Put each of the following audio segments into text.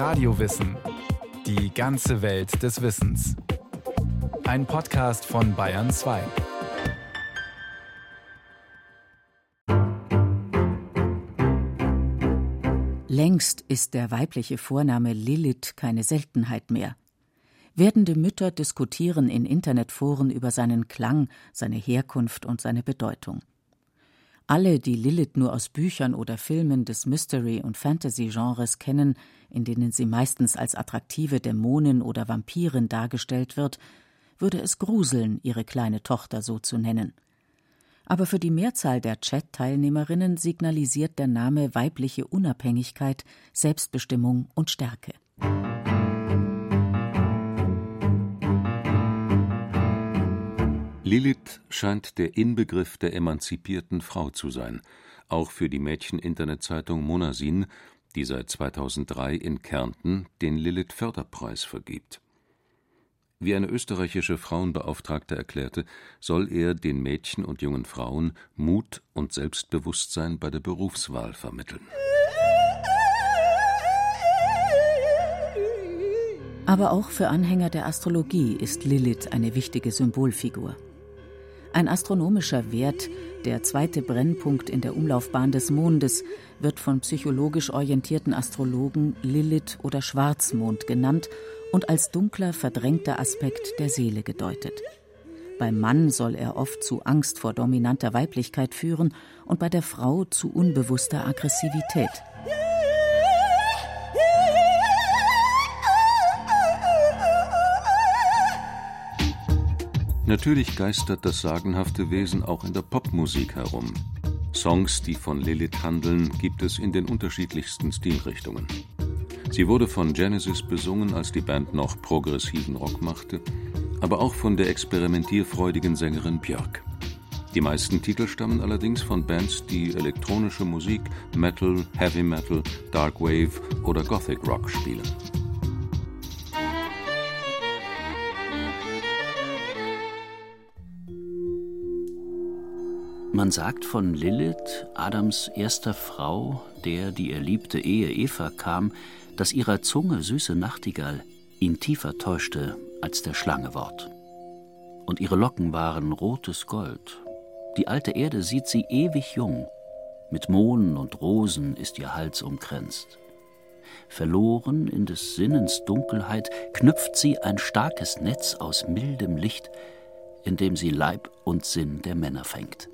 Radiowissen. Die ganze Welt des Wissens. Ein Podcast von Bayern 2. Längst ist der weibliche Vorname Lilith keine Seltenheit mehr. Werdende Mütter diskutieren in Internetforen über seinen Klang, seine Herkunft und seine Bedeutung. Alle, die Lilith nur aus Büchern oder Filmen des Mystery- und Fantasy-Genres kennen, in denen sie meistens als attraktive Dämonin oder Vampirin dargestellt wird, würde es gruseln, ihre kleine Tochter so zu nennen. Aber für die Mehrzahl der Chat-Teilnehmerinnen signalisiert der Name weibliche Unabhängigkeit, Selbstbestimmung und Stärke. Lilith scheint der Inbegriff der emanzipierten Frau zu sein, auch für die Mädchen-Internetzeitung Monasin, die seit 2003 in Kärnten den Lilith-Förderpreis vergibt. Wie eine österreichische Frauenbeauftragte erklärte, soll er den Mädchen und jungen Frauen Mut und Selbstbewusstsein bei der Berufswahl vermitteln. Aber auch für Anhänger der Astrologie ist Lilith eine wichtige Symbolfigur. Ein astronomischer Wert, der zweite Brennpunkt in der Umlaufbahn des Mondes, wird von psychologisch orientierten Astrologen Lilith oder Schwarzmond genannt und als dunkler, verdrängter Aspekt der Seele gedeutet. Beim Mann soll er oft zu Angst vor dominanter Weiblichkeit führen und bei der Frau zu unbewusster Aggressivität. Natürlich geistert das sagenhafte Wesen auch in der Popmusik herum. Songs, die von Lilith handeln, gibt es in den unterschiedlichsten Stilrichtungen. Sie wurde von Genesis besungen, als die Band noch progressiven Rock machte, aber auch von der experimentierfreudigen Sängerin Björk. Die meisten Titel stammen allerdings von Bands, die elektronische Musik, Metal, Heavy Metal, Dark Wave oder Gothic Rock spielen. Man sagt von Lilith, Adams erster Frau, der die erliebte Ehe Eva kam, dass ihrer Zunge süße Nachtigall ihn tiefer täuschte als der Schlange Wort. Und ihre Locken waren rotes Gold. Die alte Erde sieht sie ewig jung, mit Mohnen und Rosen ist ihr Hals umkränzt. Verloren in des Sinnens Dunkelheit knüpft sie ein starkes Netz aus mildem Licht, in dem sie Leib und Sinn der Männer fängt.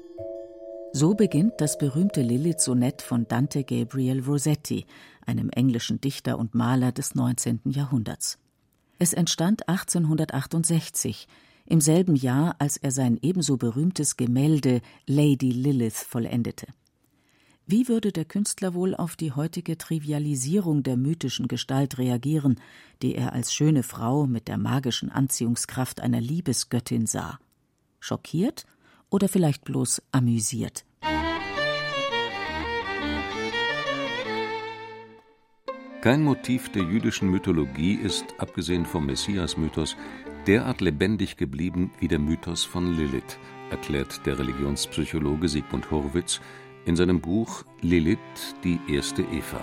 So beginnt das berühmte Lilith-Sonett von Dante Gabriel Rossetti, einem englischen Dichter und Maler des 19. Jahrhunderts. Es entstand 1868, im selben Jahr, als er sein ebenso berühmtes Gemälde Lady Lilith vollendete. Wie würde der Künstler wohl auf die heutige Trivialisierung der mythischen Gestalt reagieren, die er als schöne Frau mit der magischen Anziehungskraft einer Liebesgöttin sah? Schockiert oder vielleicht bloß amüsiert? Kein Motiv der jüdischen Mythologie ist, abgesehen vom Messias-Mythos, derart lebendig geblieben wie der Mythos von Lilith, erklärt der Religionspsychologe Sigmund Horwitz in seinem Buch Lilith, die erste Eva.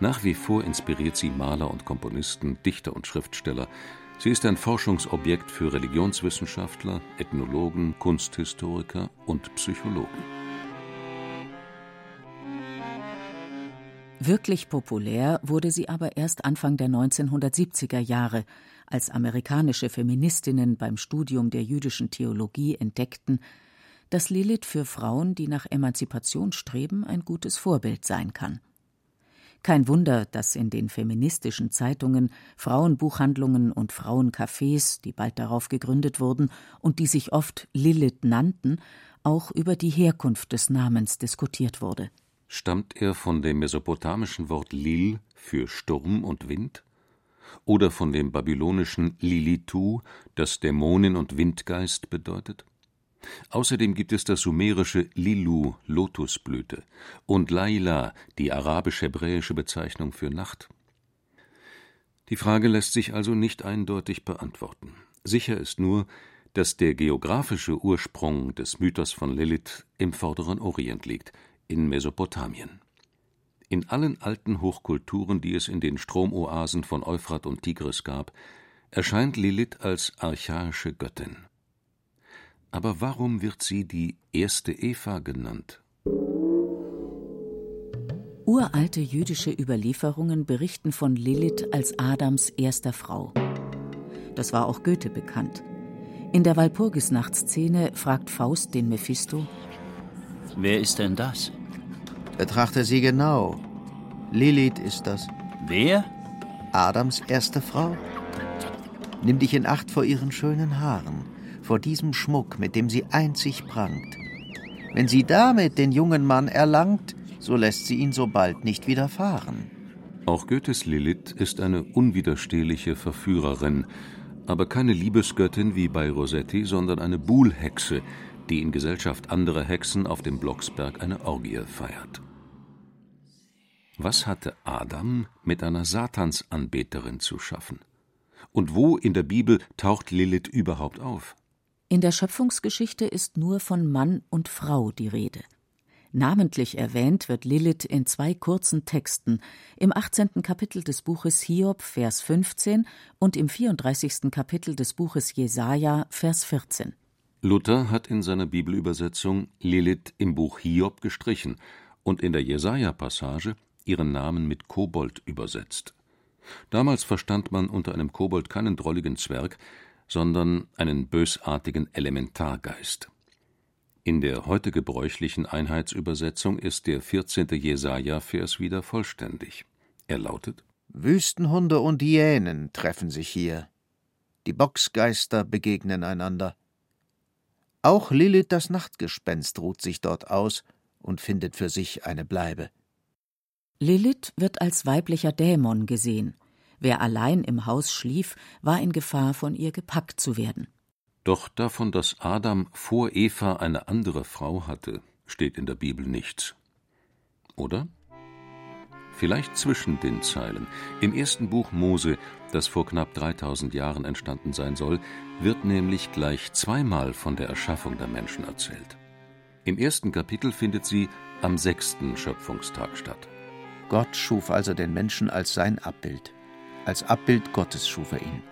Nach wie vor inspiriert sie Maler und Komponisten, Dichter und Schriftsteller. Sie ist ein Forschungsobjekt für Religionswissenschaftler, Ethnologen, Kunsthistoriker und Psychologen. Wirklich populär wurde sie aber erst Anfang der 1970er Jahre, als amerikanische Feministinnen beim Studium der jüdischen Theologie entdeckten, dass Lilith für Frauen, die nach Emanzipation streben, ein gutes Vorbild sein kann. Kein Wunder, dass in den feministischen Zeitungen Frauenbuchhandlungen und Frauencafés, die bald darauf gegründet wurden und die sich oft Lilith nannten, auch über die Herkunft des Namens diskutiert wurde. Stammt er von dem mesopotamischen Wort Lil für Sturm und Wind? Oder von dem babylonischen Lilitu, das Dämonin und Windgeist bedeutet? Außerdem gibt es das sumerische Lilu, Lotusblüte, und Laila, die arabisch-hebräische Bezeichnung für Nacht. Die Frage lässt sich also nicht eindeutig beantworten. Sicher ist nur, dass der geografische Ursprung des Mythos von Lilith im vorderen Orient liegt, in Mesopotamien. In allen alten Hochkulturen, die es in den Stromoasen von Euphrat und Tigris gab, erscheint Lilith als archaische Göttin. Aber warum wird sie die erste Eva genannt? Uralte jüdische Überlieferungen berichten von Lilith als Adams erster Frau. Das war auch Goethe bekannt. In der Walpurgisnachtszene fragt Faust den Mephisto: Wer ist denn das? Betrachte sie genau. Lilith ist das. Wer? Adams erste Frau. Nimm dich in Acht vor ihren schönen Haaren, vor diesem Schmuck, mit dem sie einzig prangt. Wenn sie damit den jungen Mann erlangt, so lässt sie ihn so bald nicht wieder fahren. Auch Goethes Lilith ist eine unwiderstehliche Verführerin, aber keine Liebesgöttin wie bei Rossetti, sondern eine Buhlhexe, die in Gesellschaft anderer Hexen auf dem Blocksberg eine Orgie feiert. Was hatte Adam mit einer Satansanbeterin zu schaffen? Und wo in der Bibel taucht Lilith überhaupt auf? In der Schöpfungsgeschichte ist nur von Mann und Frau die Rede. Namentlich erwähnt wird Lilith in zwei kurzen Texten, im 18. Kapitel des Buches Hiob, Vers 15 und im 34. Kapitel des Buches Jesaja, Vers 14. Luther hat in seiner Bibelübersetzung Lilith im Buch Hiob gestrichen und in der Jesaja-Passage ihren Namen mit Kobold übersetzt. Damals verstand man unter einem Kobold keinen drolligen Zwerg, sondern einen bösartigen Elementargeist. In der heute gebräuchlichen Einheitsübersetzung ist der 14. Jesaja-Vers wieder vollständig. Er lautet: Wüstenhunde und Hyänen treffen sich hier. Die Boxgeister begegnen einander. Auch Lilith das Nachtgespenst ruht sich dort aus und findet für sich eine Bleibe. Lilith wird als weiblicher Dämon gesehen. Wer allein im Haus schlief, war in Gefahr, von ihr gepackt zu werden. Doch davon, dass Adam vor Eva eine andere Frau hatte, steht in der Bibel nichts. Oder? Vielleicht zwischen den Zeilen. Im ersten Buch Mose, das vor knapp 3000 Jahren entstanden sein soll, wird nämlich gleich zweimal von der Erschaffung der Menschen erzählt. Im ersten Kapitel findet sie am sechsten Schöpfungstag statt. Gott schuf also den Menschen als sein Abbild. Als Abbild Gottes schuf er ihn.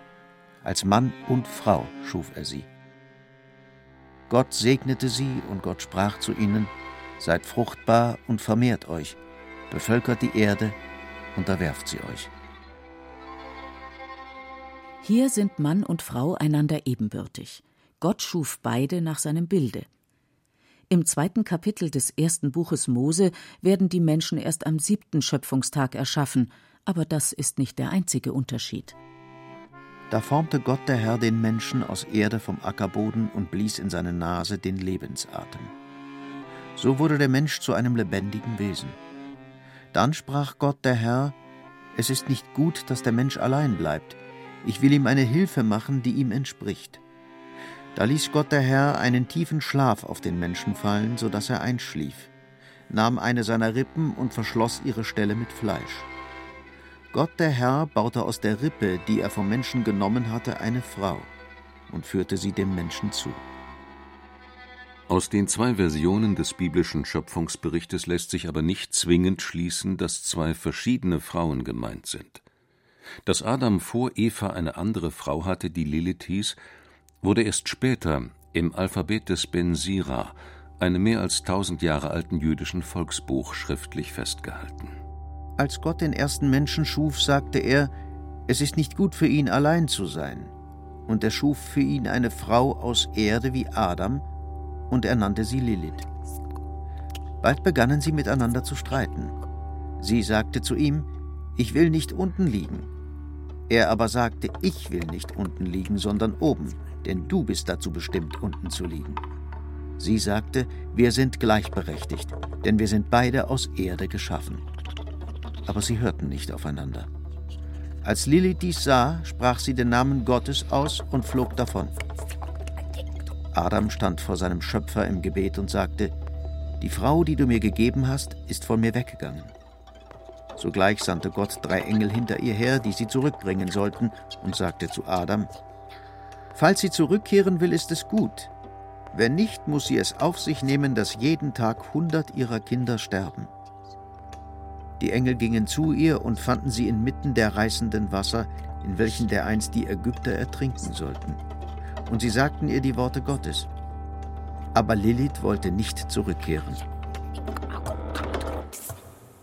Als Mann und Frau schuf er sie. Gott segnete sie und Gott sprach zu ihnen, Seid fruchtbar und vermehrt euch, bevölkert die Erde, unterwerft sie euch. Hier sind Mann und Frau einander ebenbürtig. Gott schuf beide nach seinem Bilde. Im zweiten Kapitel des ersten Buches Mose werden die Menschen erst am siebten Schöpfungstag erschaffen, aber das ist nicht der einzige Unterschied. Da formte Gott der Herr den Menschen aus Erde vom Ackerboden und blies in seine Nase den Lebensatem. So wurde der Mensch zu einem lebendigen Wesen. Dann sprach Gott der Herr, es ist nicht gut, dass der Mensch allein bleibt, ich will ihm eine Hilfe machen, die ihm entspricht. Da ließ Gott der Herr einen tiefen Schlaf auf den Menschen fallen, so dass er einschlief, nahm eine seiner Rippen und verschloss ihre Stelle mit Fleisch. Gott der Herr baute aus der Rippe, die er vom Menschen genommen hatte, eine Frau und führte sie dem Menschen zu. Aus den zwei Versionen des biblischen Schöpfungsberichtes lässt sich aber nicht zwingend schließen, dass zwei verschiedene Frauen gemeint sind. Dass Adam vor Eva eine andere Frau hatte, die Lilith hieß, wurde erst später im Alphabet des Ben Sira, einem mehr als tausend Jahre alten jüdischen Volksbuch, schriftlich festgehalten. Als Gott den ersten Menschen schuf, sagte er, es ist nicht gut für ihn allein zu sein. Und er schuf für ihn eine Frau aus Erde wie Adam, und er nannte sie Lilith. Bald begannen sie miteinander zu streiten. Sie sagte zu ihm, ich will nicht unten liegen. Er aber sagte, ich will nicht unten liegen, sondern oben, denn du bist dazu bestimmt, unten zu liegen. Sie sagte, wir sind gleichberechtigt, denn wir sind beide aus Erde geschaffen. Aber sie hörten nicht aufeinander. Als Lilith dies sah, sprach sie den Namen Gottes aus und flog davon. Adam stand vor seinem Schöpfer im Gebet und sagte, Die Frau, die du mir gegeben hast, ist von mir weggegangen. Sogleich sandte Gott drei Engel hinter ihr her, die sie zurückbringen sollten, und sagte zu Adam, Falls sie zurückkehren will, ist es gut. Wenn nicht, muss sie es auf sich nehmen, dass jeden Tag hundert ihrer Kinder sterben. Die Engel gingen zu ihr und fanden sie inmitten der reißenden Wasser, in welchen dereinst die Ägypter ertrinken sollten. Und sie sagten ihr die Worte Gottes. Aber Lilith wollte nicht zurückkehren.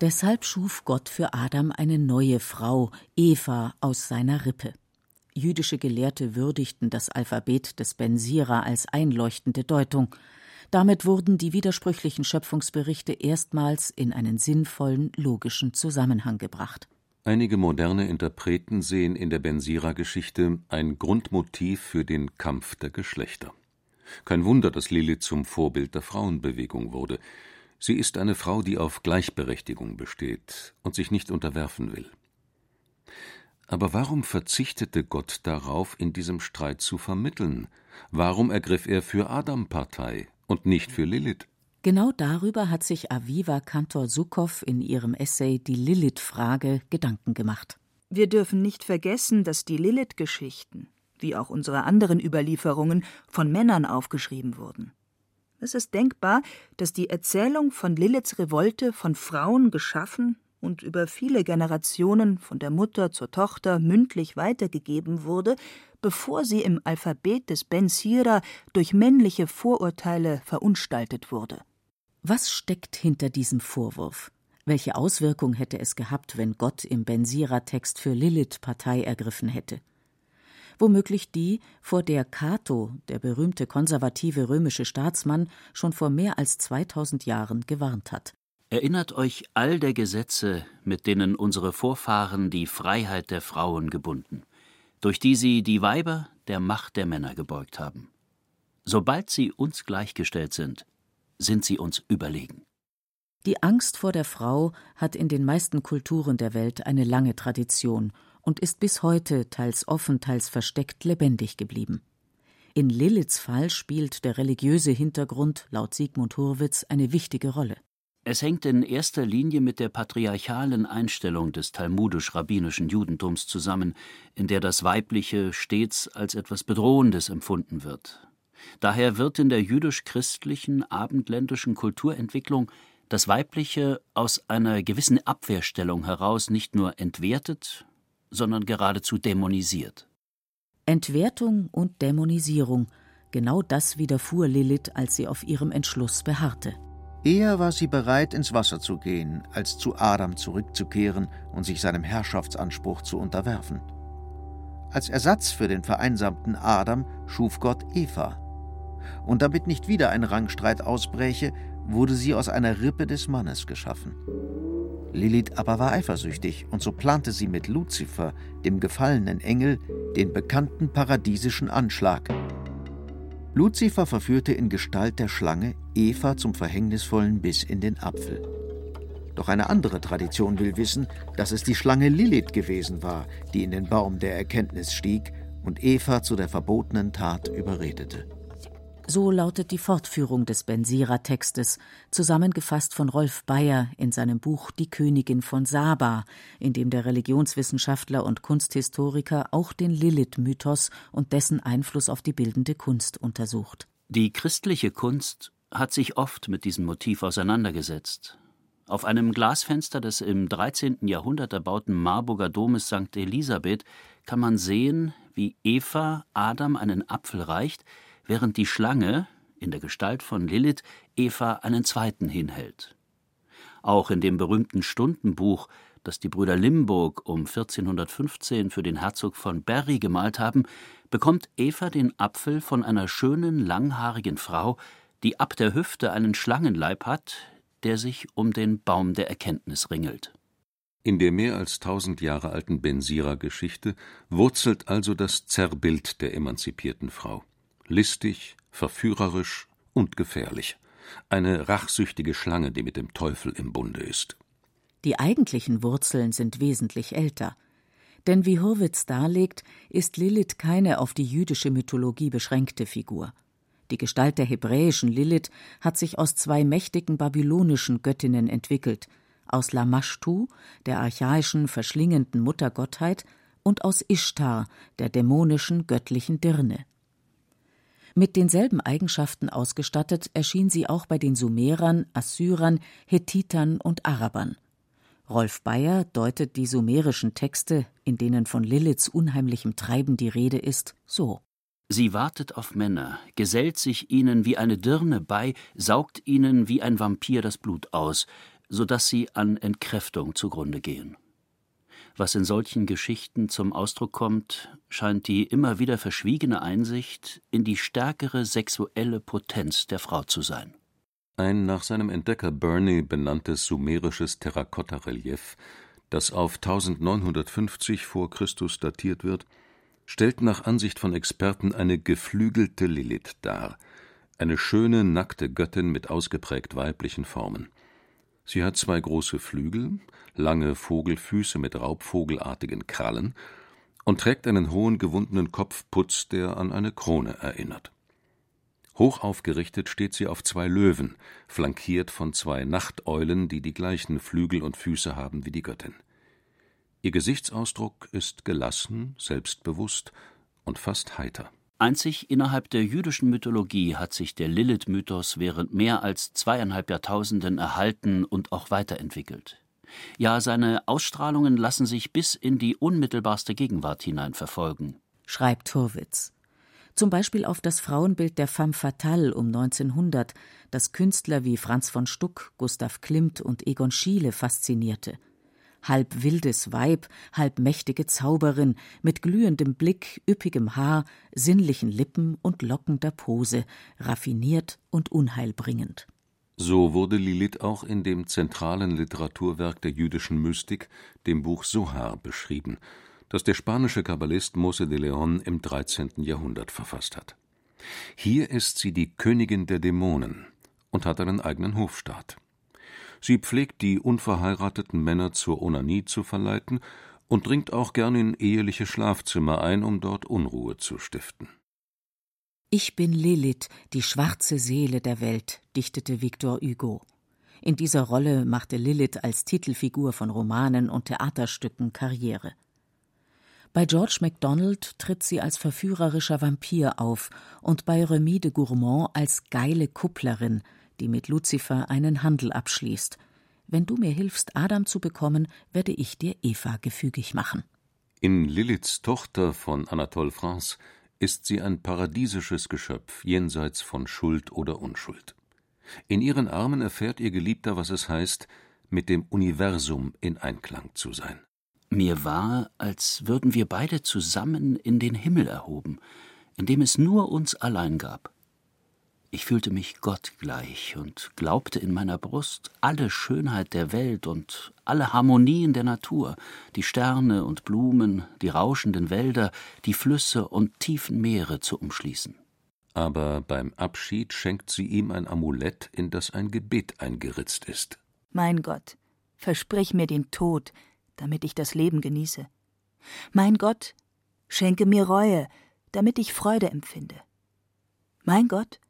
Deshalb schuf Gott für Adam eine neue Frau, Eva, aus seiner Rippe. Jüdische Gelehrte würdigten das Alphabet des Ben Sira als einleuchtende Deutung. Damit wurden die widersprüchlichen Schöpfungsberichte erstmals in einen sinnvollen, logischen Zusammenhang gebracht. Einige moderne Interpreten sehen in der Ben Sira-Geschichte ein Grundmotiv für den Kampf der Geschlechter. Kein Wunder, dass Lilith zum Vorbild der Frauenbewegung wurde. Sie ist eine Frau, die auf Gleichberechtigung besteht und sich nicht unterwerfen will. Aber warum verzichtete Gott darauf, in diesem Streit zu vermitteln? Warum ergriff er für Adam Partei und nicht für Lilith? Genau darüber hat sich Aviva Kantor Sukow in ihrem Essay Die Lilith-Frage Gedanken gemacht. Wir dürfen nicht vergessen, dass die Lilith-Geschichten, wie auch unsere anderen Überlieferungen, von Männern aufgeschrieben wurden. Es ist denkbar, dass die Erzählung von Liliths Revolte von Frauen geschaffen und über viele Generationen von der Mutter zur Tochter mündlich weitergegeben wurde, bevor sie im Alphabet des Ben Sira durch männliche Vorurteile verunstaltet wurde. Was steckt hinter diesem Vorwurf? Welche Auswirkung hätte es gehabt, wenn Gott im Ben Sira-Text für Lilith Partei ergriffen hätte? Womöglich die, vor der Cato, der berühmte konservative römische Staatsmann, schon vor mehr als 2000 Jahren gewarnt hat. Erinnert euch all der Gesetze, mit denen unsere Vorfahren die Freiheit der Frauen gebunden, durch die sie die Weiber der Macht der Männer gebeugt haben. Sobald sie uns gleichgestellt sind, sind sie uns überlegen. Die Angst vor der Frau hat in den meisten Kulturen der Welt eine lange Tradition und ist bis heute teils offen, teils versteckt lebendig geblieben. In Liliths Fall spielt der religiöse Hintergrund laut Sigmund Hurwitz eine wichtige Rolle. Es hängt in erster Linie mit der patriarchalen Einstellung des talmudisch-rabbinischen Judentums zusammen, in der das Weibliche stets als etwas Bedrohendes empfunden wird. Daher wird in der jüdisch-christlichen abendländischen Kulturentwicklung das Weibliche aus einer gewissen Abwehrstellung heraus nicht nur entwertet, sondern geradezu dämonisiert. Entwertung und Dämonisierung, genau das widerfuhr Lilith, als sie auf ihrem Entschluss beharrte. Eher war sie bereit, ins Wasser zu gehen, als zu Adam zurückzukehren und sich seinem Herrschaftsanspruch zu unterwerfen. Als Ersatz für den vereinsamten Adam schuf Gott Eva. Und damit nicht wieder ein Rangstreit ausbräche, wurde sie aus einer Rippe des Mannes geschaffen. Lilith aber war eifersüchtig, und so plante sie mit Luzifer, dem gefallenen Engel, den bekannten paradiesischen Anschlag. Luzifer verführte in Gestalt der Schlange Eva zum verhängnisvollen Biss in den Apfel. Doch eine andere Tradition will wissen, dass es die Schlange Lilith gewesen war, die in den Baum der Erkenntnis stieg und Eva zu der verbotenen Tat überredete. So lautet die Fortführung des Bensira-Textes, zusammengefasst von Rolf Bayer in seinem Buch Die Königin von Saba, in dem der Religionswissenschaftler und Kunsthistoriker auch den Lilith-Mythos und dessen Einfluss auf die bildende Kunst untersucht. Die christliche Kunst hat sich oft mit diesem Motiv auseinandergesetzt. Auf einem Glasfenster des im 13. Jahrhundert erbauten Marburger Domes St. Elisabeth kann man sehen, wie Eva Adam einen Apfel reicht, während die Schlange, in der Gestalt von Lilith, Eva einen zweiten hinhält. Auch in dem berühmten Stundenbuch, das die Brüder Limburg um 1415 für den Herzog von Berry gemalt haben, bekommt Eva den Apfel von einer schönen, langhaarigen Frau, die ab der Hüfte einen Schlangenleib hat, der sich um den Baum der Erkenntnis ringelt. In der mehr als tausend Jahre alten Bensira-Geschichte wurzelt also das Zerrbild der emanzipierten Frau listig, verführerisch und gefährlich. Eine rachsüchtige Schlange, die mit dem Teufel im Bunde ist. Die eigentlichen Wurzeln sind wesentlich älter. Denn wie Hurwitz darlegt, ist Lilith keine auf die jüdische Mythologie beschränkte Figur. Die Gestalt der hebräischen Lilith hat sich aus zwei mächtigen babylonischen Göttinnen entwickelt, aus Lamashtu, der archaischen verschlingenden Muttergottheit, und aus Ishtar, der dämonischen göttlichen Dirne. Mit denselben Eigenschaften ausgestattet erschien sie auch bei den Sumerern, Assyrern, Hethitern und Arabern. Rolf Bayer deutet die sumerischen Texte, in denen von Liliths unheimlichem Treiben die Rede ist, so. Sie wartet auf Männer, gesellt sich ihnen wie eine Dirne bei, saugt ihnen wie ein Vampir das Blut aus, so dass sie an Entkräftung zugrunde gehen. Was in solchen Geschichten zum Ausdruck kommt, scheint die immer wieder verschwiegene Einsicht in die stärkere sexuelle Potenz der Frau zu sein. Ein nach seinem Entdecker Burney benanntes sumerisches Terrakotta-Relief, das auf 1950 vor Christus datiert wird, stellt nach Ansicht von Experten eine geflügelte Lilith dar, eine schöne, nackte Göttin mit ausgeprägt weiblichen Formen. Sie hat zwei große Flügel, lange Vogelfüße mit raubvogelartigen Krallen und trägt einen hohen gewundenen Kopfputz, der an eine Krone erinnert. Hoch aufgerichtet steht sie auf zwei Löwen, flankiert von zwei Nachteulen, die die gleichen Flügel und Füße haben wie die Göttin. Ihr Gesichtsausdruck ist gelassen, selbstbewusst und fast heiter. Einzig innerhalb der jüdischen Mythologie hat sich der Lilith-Mythos während mehr als zweieinhalb Jahrtausenden erhalten und auch weiterentwickelt. Ja, seine Ausstrahlungen lassen sich bis in die unmittelbarste Gegenwart hinein verfolgen. Schreibt Hurwitz. Zum Beispiel auf das Frauenbild der Femme fatale um 1900, das Künstler wie Franz von Stuck, Gustav Klimt und Egon Schiele faszinierte – halb wildes Weib, halb mächtige Zauberin, mit glühendem Blick, üppigem Haar, sinnlichen Lippen und lockender Pose, raffiniert und unheilbringend. So wurde Lilith auch in dem zentralen Literaturwerk der jüdischen Mystik, dem Buch Sohar, beschrieben, das der spanische Kabbalist Mose de Leon im 13. Jahrhundert verfasst hat. Hier ist sie die Königin der Dämonen und hat einen eigenen Hofstaat. Sie pflegt die unverheirateten Männer zur Onanie zu verleiten und dringt auch gern in eheliche Schlafzimmer ein, um dort Unruhe zu stiften. Ich bin Lilith, die schwarze Seele der Welt, dichtete Victor Hugo. In dieser Rolle machte Lilith als Titelfigur von Romanen und Theaterstücken Karriere. Bei George MacDonald tritt sie als verführerischer Vampir auf und bei Remy de Gourmand als geile Kupplerin, die mit Luzifer einen Handel abschließt. Wenn du mir hilfst, Adam zu bekommen, werde ich dir Eva gefügig machen. In Liliths Tochter von Anatole France ist sie ein paradiesisches Geschöpf jenseits von Schuld oder Unschuld. In ihren Armen erfährt ihr Geliebter, was es heißt, mit dem Universum in Einklang zu sein. Mir war, als würden wir beide zusammen in den Himmel erhoben, in dem es nur uns allein gab. Ich fühlte mich Gott gleich und glaubte in meiner Brust alle Schönheit der Welt und alle Harmonien der Natur, die Sterne und Blumen, die rauschenden Wälder, die Flüsse und tiefen Meere zu umschließen. Aber beim Abschied schenkt sie ihm ein Amulett, in das ein Gebet eingeritzt ist. Mein Gott, versprich mir den Tod, damit ich das Leben genieße. Mein Gott, schenke mir Reue, damit ich Freude empfinde. Mein Gott,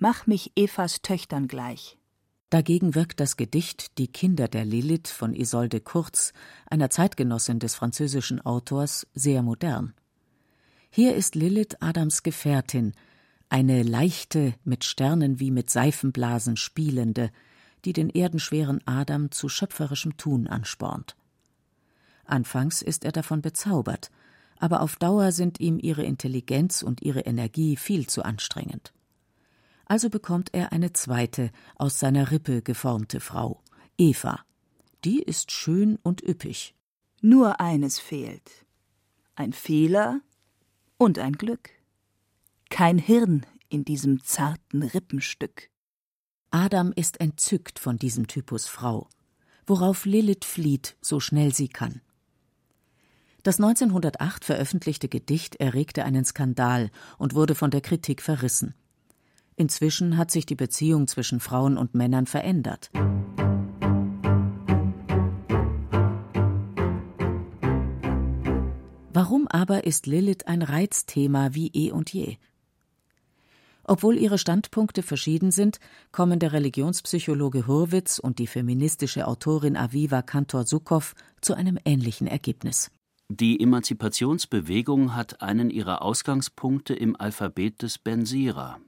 Mach mich Evas Töchtern gleich. Dagegen wirkt das Gedicht Die Kinder der Lilith von Isolde Kurz, einer Zeitgenossin des französischen Autors, sehr modern. Hier ist Lilith Adams Gefährtin, eine leichte, mit Sternen wie mit Seifenblasen spielende, die den erdenschweren Adam zu schöpferischem Tun anspornt. Anfangs ist er davon bezaubert, aber auf Dauer sind ihm ihre Intelligenz und ihre Energie viel zu anstrengend also bekommt er eine zweite, aus seiner Rippe geformte Frau, Eva. Die ist schön und üppig. Nur eines fehlt. Ein Fehler und ein Glück. Kein Hirn in diesem zarten Rippenstück. Adam ist entzückt von diesem Typus Frau, worauf Lilith flieht, so schnell sie kann. Das 1908 veröffentlichte Gedicht erregte einen Skandal und wurde von der Kritik verrissen. Inzwischen hat sich die Beziehung zwischen Frauen und Männern verändert. Warum aber ist Lilith ein Reizthema wie eh und je? Obwohl ihre Standpunkte verschieden sind, kommen der Religionspsychologe Hurwitz und die feministische Autorin Aviva Kantor-Sukow zu einem ähnlichen Ergebnis. Die Emanzipationsbewegung hat einen ihrer Ausgangspunkte im Alphabet des Bensira,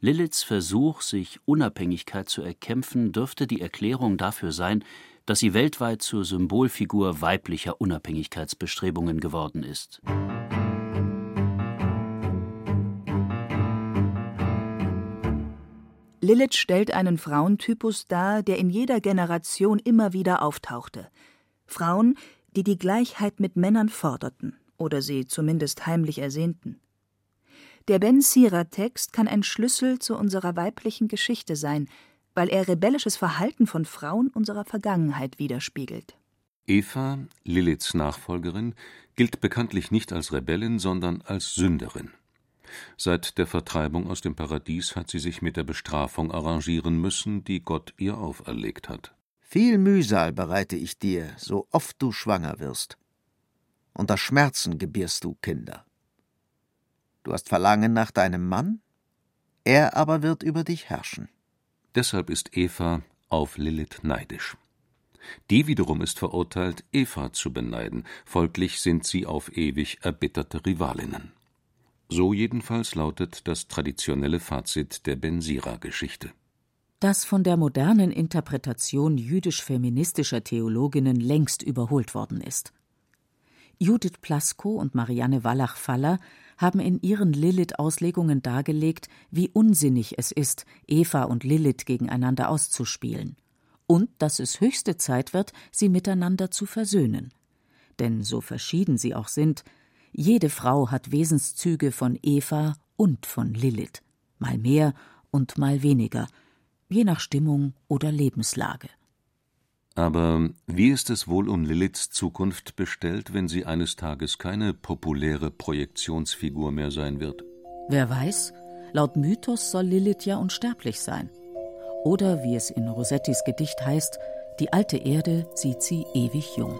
Liliths Versuch, sich Unabhängigkeit zu erkämpfen, dürfte die Erklärung dafür sein, dass sie weltweit zur Symbolfigur weiblicher Unabhängigkeitsbestrebungen geworden ist. Lilith stellt einen Frauentypus dar, der in jeder Generation immer wieder auftauchte. Frauen, die die Gleichheit mit Männern forderten oder sie zumindest heimlich ersehnten. Der Ben Sira-Text kann ein Schlüssel zu unserer weiblichen Geschichte sein, weil er rebellisches Verhalten von Frauen unserer Vergangenheit widerspiegelt. Eva, Liliths Nachfolgerin, gilt bekanntlich nicht als Rebellin, sondern als Sünderin. Seit der Vertreibung aus dem Paradies hat sie sich mit der Bestrafung arrangieren müssen, die Gott ihr auferlegt hat. Viel Mühsal bereite ich dir, so oft du schwanger wirst. Unter Schmerzen gebierst du Kinder. Du hast Verlangen nach deinem Mann, er aber wird über dich herrschen. Deshalb ist Eva auf Lilith neidisch. Die wiederum ist verurteilt, Eva zu beneiden, folglich sind sie auf ewig erbitterte Rivalinnen. So jedenfalls lautet das traditionelle Fazit der Bensira-Geschichte. Das von der modernen Interpretation jüdisch-feministischer Theologinnen längst überholt worden ist. Judith Plasko und Marianne Wallach-Faller haben in ihren Lilith-Auslegungen dargelegt, wie unsinnig es ist, Eva und Lilith gegeneinander auszuspielen. Und dass es höchste Zeit wird, sie miteinander zu versöhnen. Denn so verschieden sie auch sind, jede Frau hat Wesenszüge von Eva und von Lilith, mal mehr und mal weniger, je nach Stimmung oder Lebenslage. Aber wie ist es wohl um Liliths Zukunft bestellt, wenn sie eines Tages keine populäre Projektionsfigur mehr sein wird? Wer weiß, laut Mythos soll Lilith ja unsterblich sein. Oder wie es in Rossettis Gedicht heißt, die alte Erde sieht sie ewig jung.